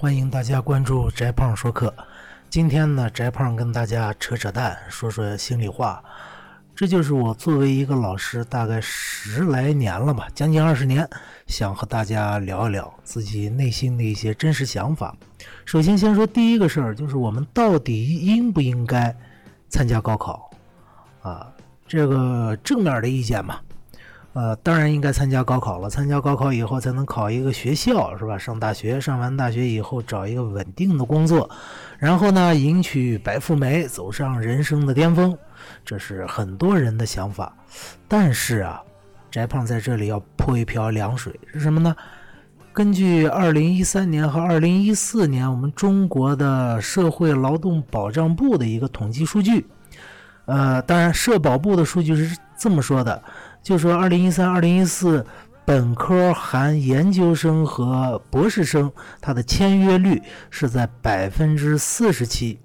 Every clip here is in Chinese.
欢迎大家关注翟胖说课。今天呢，翟胖跟大家扯扯淡，说说心里话。这就是我作为一个老师，大概十来年了吧，将近二十年，想和大家聊一聊自己内心的一些真实想法。首先，先说第一个事儿，就是我们到底应不应该参加高考？啊，这个正面的意见嘛。呃，当然应该参加高考了。参加高考以后，才能考一个学校，是吧？上大学，上完大学以后，找一个稳定的工作，然后呢，迎娶白富美，走上人生的巅峰。这是很多人的想法。但是啊，翟胖在这里要泼一瓢凉水，是什么呢？根据二零一三年和二零一四年我们中国的社会劳动保障部的一个统计数据，呃，当然社保部的数据是这么说的。就说二零一三、二零一四本科含研究生和博士生，他的签约率是在百分之四十七，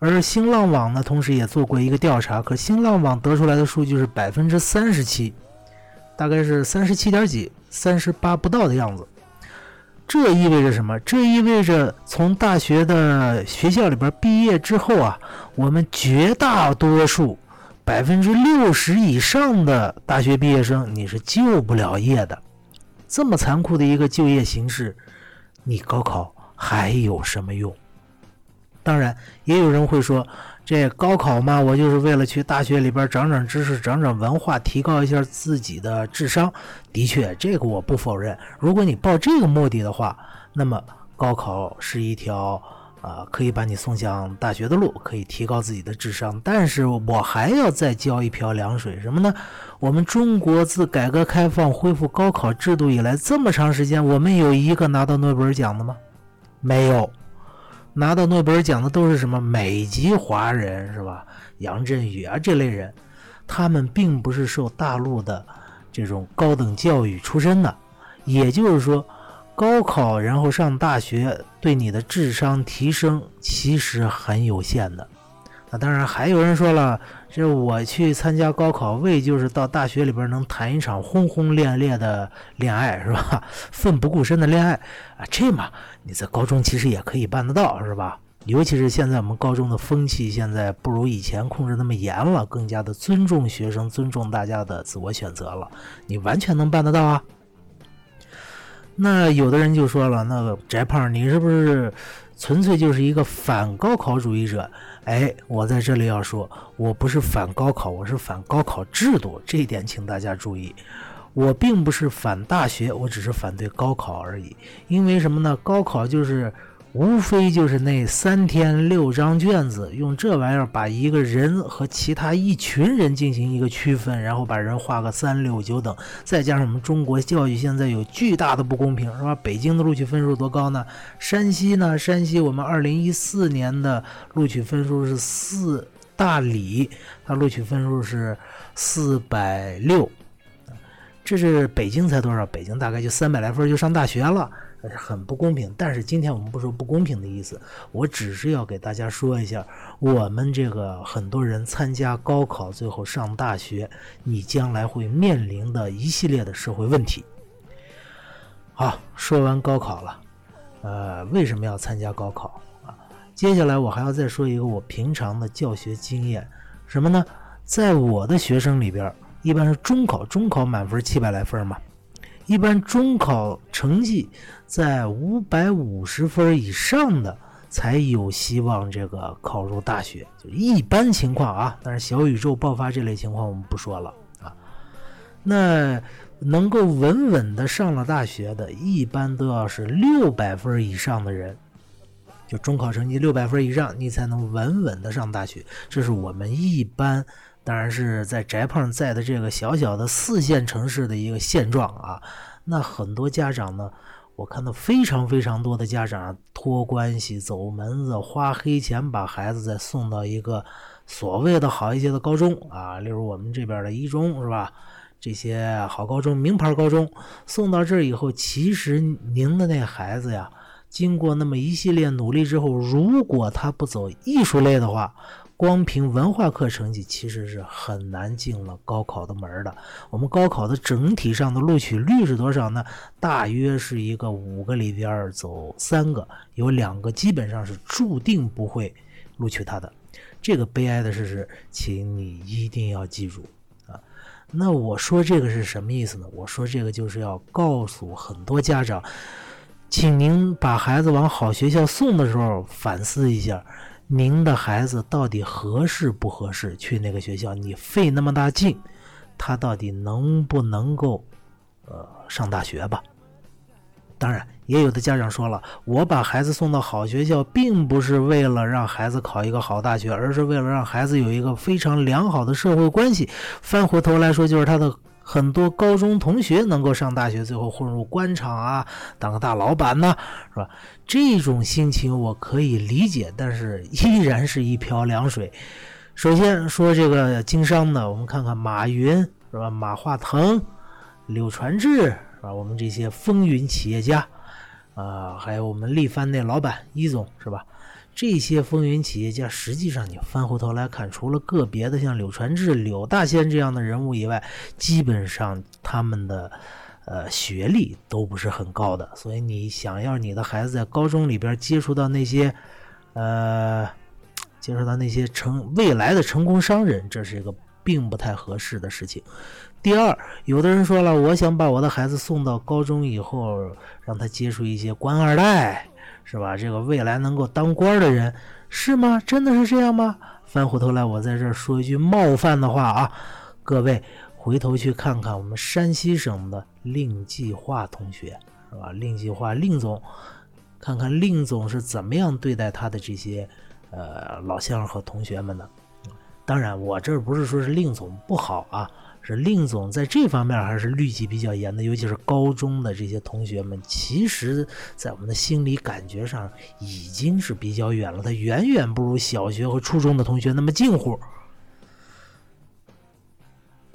而新浪网呢，同时也做过一个调查，可新浪网得出来的数据是百分之三十七，大概是三十七点几、三十八不到的样子。这意味着什么？这意味着从大学的学校里边毕业之后啊，我们绝大多数。百分之六十以上的大学毕业生，你是就不了业的。这么残酷的一个就业形势，你高考还有什么用？当然，也有人会说，这高考嘛，我就是为了去大学里边长长知识、长长文化，提高一下自己的智商。的确，这个我不否认。如果你抱这个目的的话，那么高考是一条。啊，可以把你送向大学的路，可以提高自己的智商，但是我还要再浇一瓢凉水，什么呢？我们中国自改革开放恢复高考制度以来，这么长时间，我们有一个拿到诺贝尔奖的吗？没有，拿到诺贝尔奖的都是什么美籍华人，是吧？杨振宇啊这类人，他们并不是受大陆的这种高等教育出身的，也就是说。高考然后上大学，对你的智商提升其实很有限的。那当然还有人说了，这我去参加高考，为就是到大学里边能谈一场轰轰烈烈的恋爱，是吧？奋不顾身的恋爱啊，这嘛你在高中其实也可以办得到，是吧？尤其是现在我们高中的风气现在不如以前控制那么严了，更加的尊重学生，尊重大家的自我选择了，你完全能办得到啊。那有的人就说了，那个翟胖，你是不是纯粹就是一个反高考主义者？哎，我在这里要说，我不是反高考，我是反高考制度，这一点请大家注意。我并不是反大学，我只是反对高考而已。因为什么呢？高考就是。无非就是那三天六张卷子，用这玩意儿把一个人和其他一群人进行一个区分，然后把人划个三六九等，再加上我们中国教育现在有巨大的不公平，是吧？北京的录取分数多高呢？山西呢？山西我们二零一四年的录取分数是四大理，它录取分数是四百六，这是北京才多少？北京大概就三百来分就上大学了。是很不公平，但是今天我们不说不公平的意思，我只是要给大家说一下，我们这个很多人参加高考最后上大学，你将来会面临的一系列的社会问题。好，说完高考了，呃，为什么要参加高考啊？接下来我还要再说一个我平常的教学经验，什么呢？在我的学生里边，一般是中考，中考满分七百来分嘛。一般中考成绩在五百五十分以上的才有希望这个考入大学，就一般情况啊。但是小宇宙爆发这类情况我们不说了啊。那能够稳稳的上了大学的，一般都要是六百分以上的人，就中考成绩六百分以上，你才能稳稳的上大学。这是我们一般。当然是在翟胖在的这个小小的四线城市的一个现状啊，那很多家长呢，我看到非常非常多的家长托关系走门子，花黑钱把孩子再送到一个所谓的好一些的高中啊，例如我们这边的一中是吧？这些好高中、名牌高中送到这儿以后，其实您的那孩子呀，经过那么一系列努力之后，如果他不走艺术类的话，光凭文化课成绩其实是很难进了高考的门的。我们高考的整体上的录取率是多少呢？大约是一个五个里边走三个，有两个基本上是注定不会录取他的。这个悲哀的事实，请你一定要记住啊！那我说这个是什么意思呢？我说这个就是要告诉很多家长，请您把孩子往好学校送的时候反思一下。您的孩子到底合适不合适去那个学校？你费那么大劲，他到底能不能够，呃，上大学吧？当然，也有的家长说了，我把孩子送到好学校，并不是为了让孩子考一个好大学，而是为了让孩子有一个非常良好的社会关系。翻回头来说，就是他的。很多高中同学能够上大学，最后混入官场啊，当个大老板呢，是吧？这种心情我可以理解，但是依然是一瓢凉水。首先说这个经商的，我们看看马云是吧？马化腾、柳传志是吧？我们这些风云企业家啊，还有我们力帆那老板一总是吧？这些风云企业家，实际上你翻回头来看，除了个别的像柳传志、柳大仙这样的人物以外，基本上他们的呃学历都不是很高的。所以你想要你的孩子在高中里边接触到那些呃接触到那些成未来的成功商人，这是一个并不太合适的事情。第二，有的人说了，我想把我的孩子送到高中以后，让他接触一些官二代。是吧？这个未来能够当官的人是吗？真的是这样吗？翻回头来，我在这儿说一句冒犯的话啊，各位回头去看看我们山西省的令计划同学，是吧？令计划令总，看看令总是怎么样对待他的这些呃老乡和同学们的。当然，我这不是说是令总不好啊。是令总在这方面还是律己比较严的，尤其是高中的这些同学们，其实，在我们的心理感觉上已经是比较远了，他远远不如小学和初中的同学那么近乎。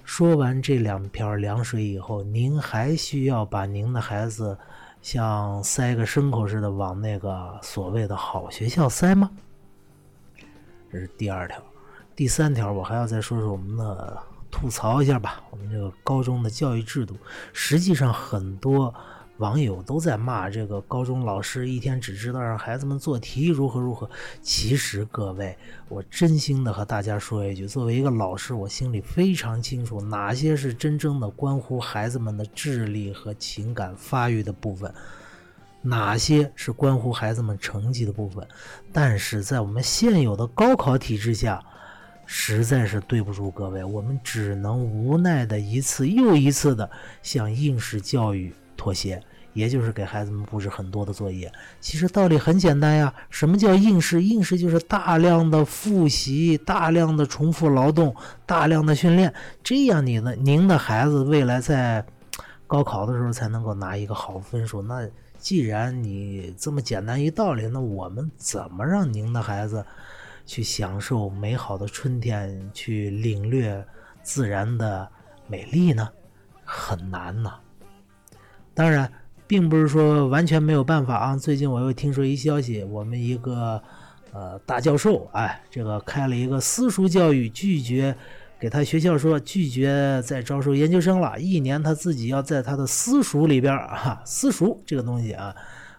说完这两瓢凉水以后，您还需要把您的孩子像塞个牲口似的往那个所谓的好学校塞吗？这是第二条，第三条，我还要再说说我们的。吐槽一下吧，我们这个高中的教育制度，实际上很多网友都在骂这个高中老师一天只知道让孩子们做题如何如何。其实各位，我真心的和大家说一句，作为一个老师，我心里非常清楚哪些是真正的关乎孩子们的智力和情感发育的部分，哪些是关乎孩子们成绩的部分。但是在我们现有的高考体制下，实在是对不住各位，我们只能无奈的一次又一次的向应试教育妥协，也就是给孩子们布置很多的作业。其实道理很简单呀，什么叫应试？应试就是大量的复习、大量的重复劳动、大量的训练，这样你的您的孩子未来在高考的时候才能够拿一个好分数。那既然你这么简单一道理，那我们怎么让您的孩子？去享受美好的春天，去领略自然的美丽呢，很难呐。当然，并不是说完全没有办法啊。最近我又听说一消息，我们一个呃大教授，哎，这个开了一个私塾教育，拒绝给他学校说拒绝再招收研究生了，一年他自己要在他的私塾里边啊，私塾这个东西啊。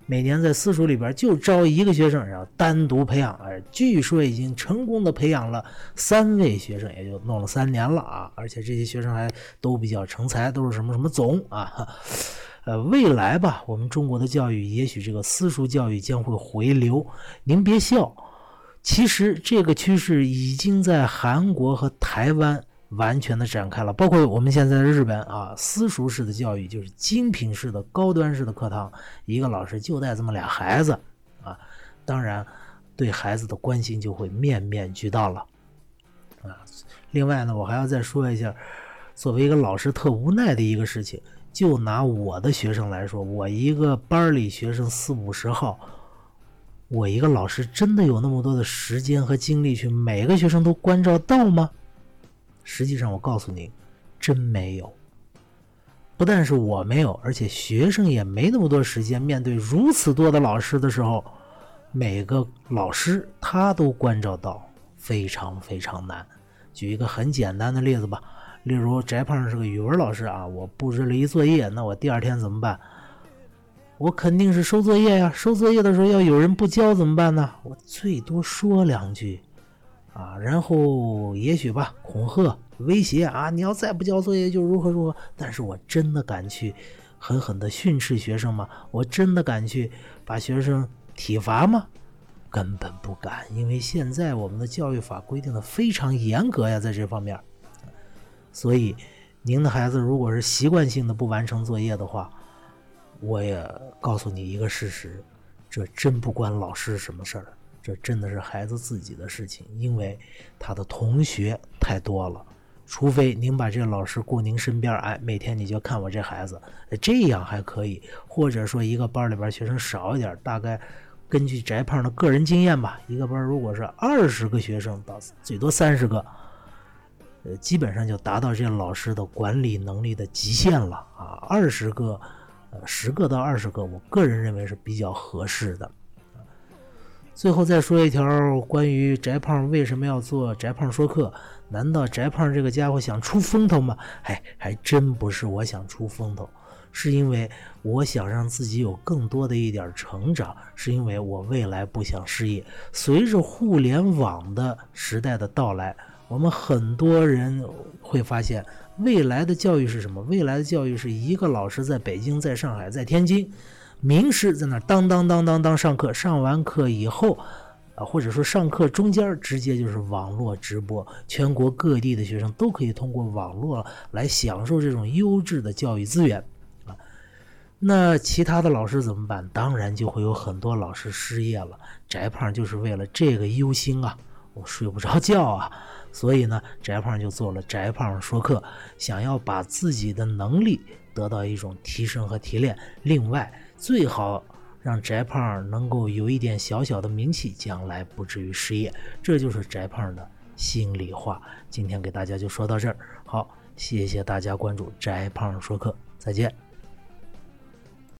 每年在私塾里边就招一个学生，然后单独培养。哎，据说已经成功的培养了三位学生，也就弄了三年了啊！而且这些学生还都比较成才，都是什么什么总啊。呃，未来吧，我们中国的教育也许这个私塾教育将会回流。您别笑，其实这个趋势已经在韩国和台湾。完全的展开了，包括我们现在日本啊，私塾式的教育就是精品式的高端式的课堂，一个老师就带这么俩孩子啊，当然对孩子的关心就会面面俱到了啊。另外呢，我还要再说一下，作为一个老师特无奈的一个事情，就拿我的学生来说，我一个班里学生四五十号，我一个老师真的有那么多的时间和精力去每个学生都关照到吗？实际上，我告诉你，真没有。不但是我没有，而且学生也没那么多时间。面对如此多的老师的时候，每个老师他都关照到，非常非常难。举一个很简单的例子吧，例如翟胖是个语文老师啊，我布置了一作业，那我第二天怎么办？我肯定是收作业呀，收作业的时候要有人不交怎么办呢？我最多说两句，啊，然后也许吧，恐吓、威胁啊，你要再不交作业就如何如何。但是我真的敢去狠狠地训斥学生吗？我真的敢去把学生体罚吗？根本不敢，因为现在我们的教育法规定的非常严格呀，在这方面。所以，您的孩子如果是习惯性的不完成作业的话，我也告诉你一个事实，这真不关老师什么事儿，这真的是孩子自己的事情，因为他的同学太多了。除非您把这个老师雇您身边，哎，每天你就看我这孩子，这样还可以。或者说一个班里边学生少一点，大概根据翟胖的个人经验吧，一个班如果是二十个学生到最多三十个，呃，基本上就达到这老师的管理能力的极限了啊，二十个。呃，十个到二十个，我个人认为是比较合适的。最后再说一条关于翟胖为什么要做翟胖说课？难道翟胖这个家伙想出风头吗？哎，还真不是我想出风头，是因为我想让自己有更多的一点成长，是因为我未来不想失业。随着互联网的时代的到来。我们很多人会发现，未来的教育是什么？未来的教育是一个老师在北京、在上海、在天津，名师在那当当当当当上课，上完课以后，啊，或者说上课中间直接就是网络直播，全国各地的学生都可以通过网络来享受这种优质的教育资源，啊，那其他的老师怎么办？当然就会有很多老师失业了。翟胖就是为了这个忧心啊，我睡不着觉啊。所以呢，翟胖就做了翟胖说课，想要把自己的能力得到一种提升和提炼。另外，最好让翟胖能够有一点小小的名气，将来不至于失业。这就是翟胖的心里话。今天给大家就说到这儿，好，谢谢大家关注翟胖说课，再见。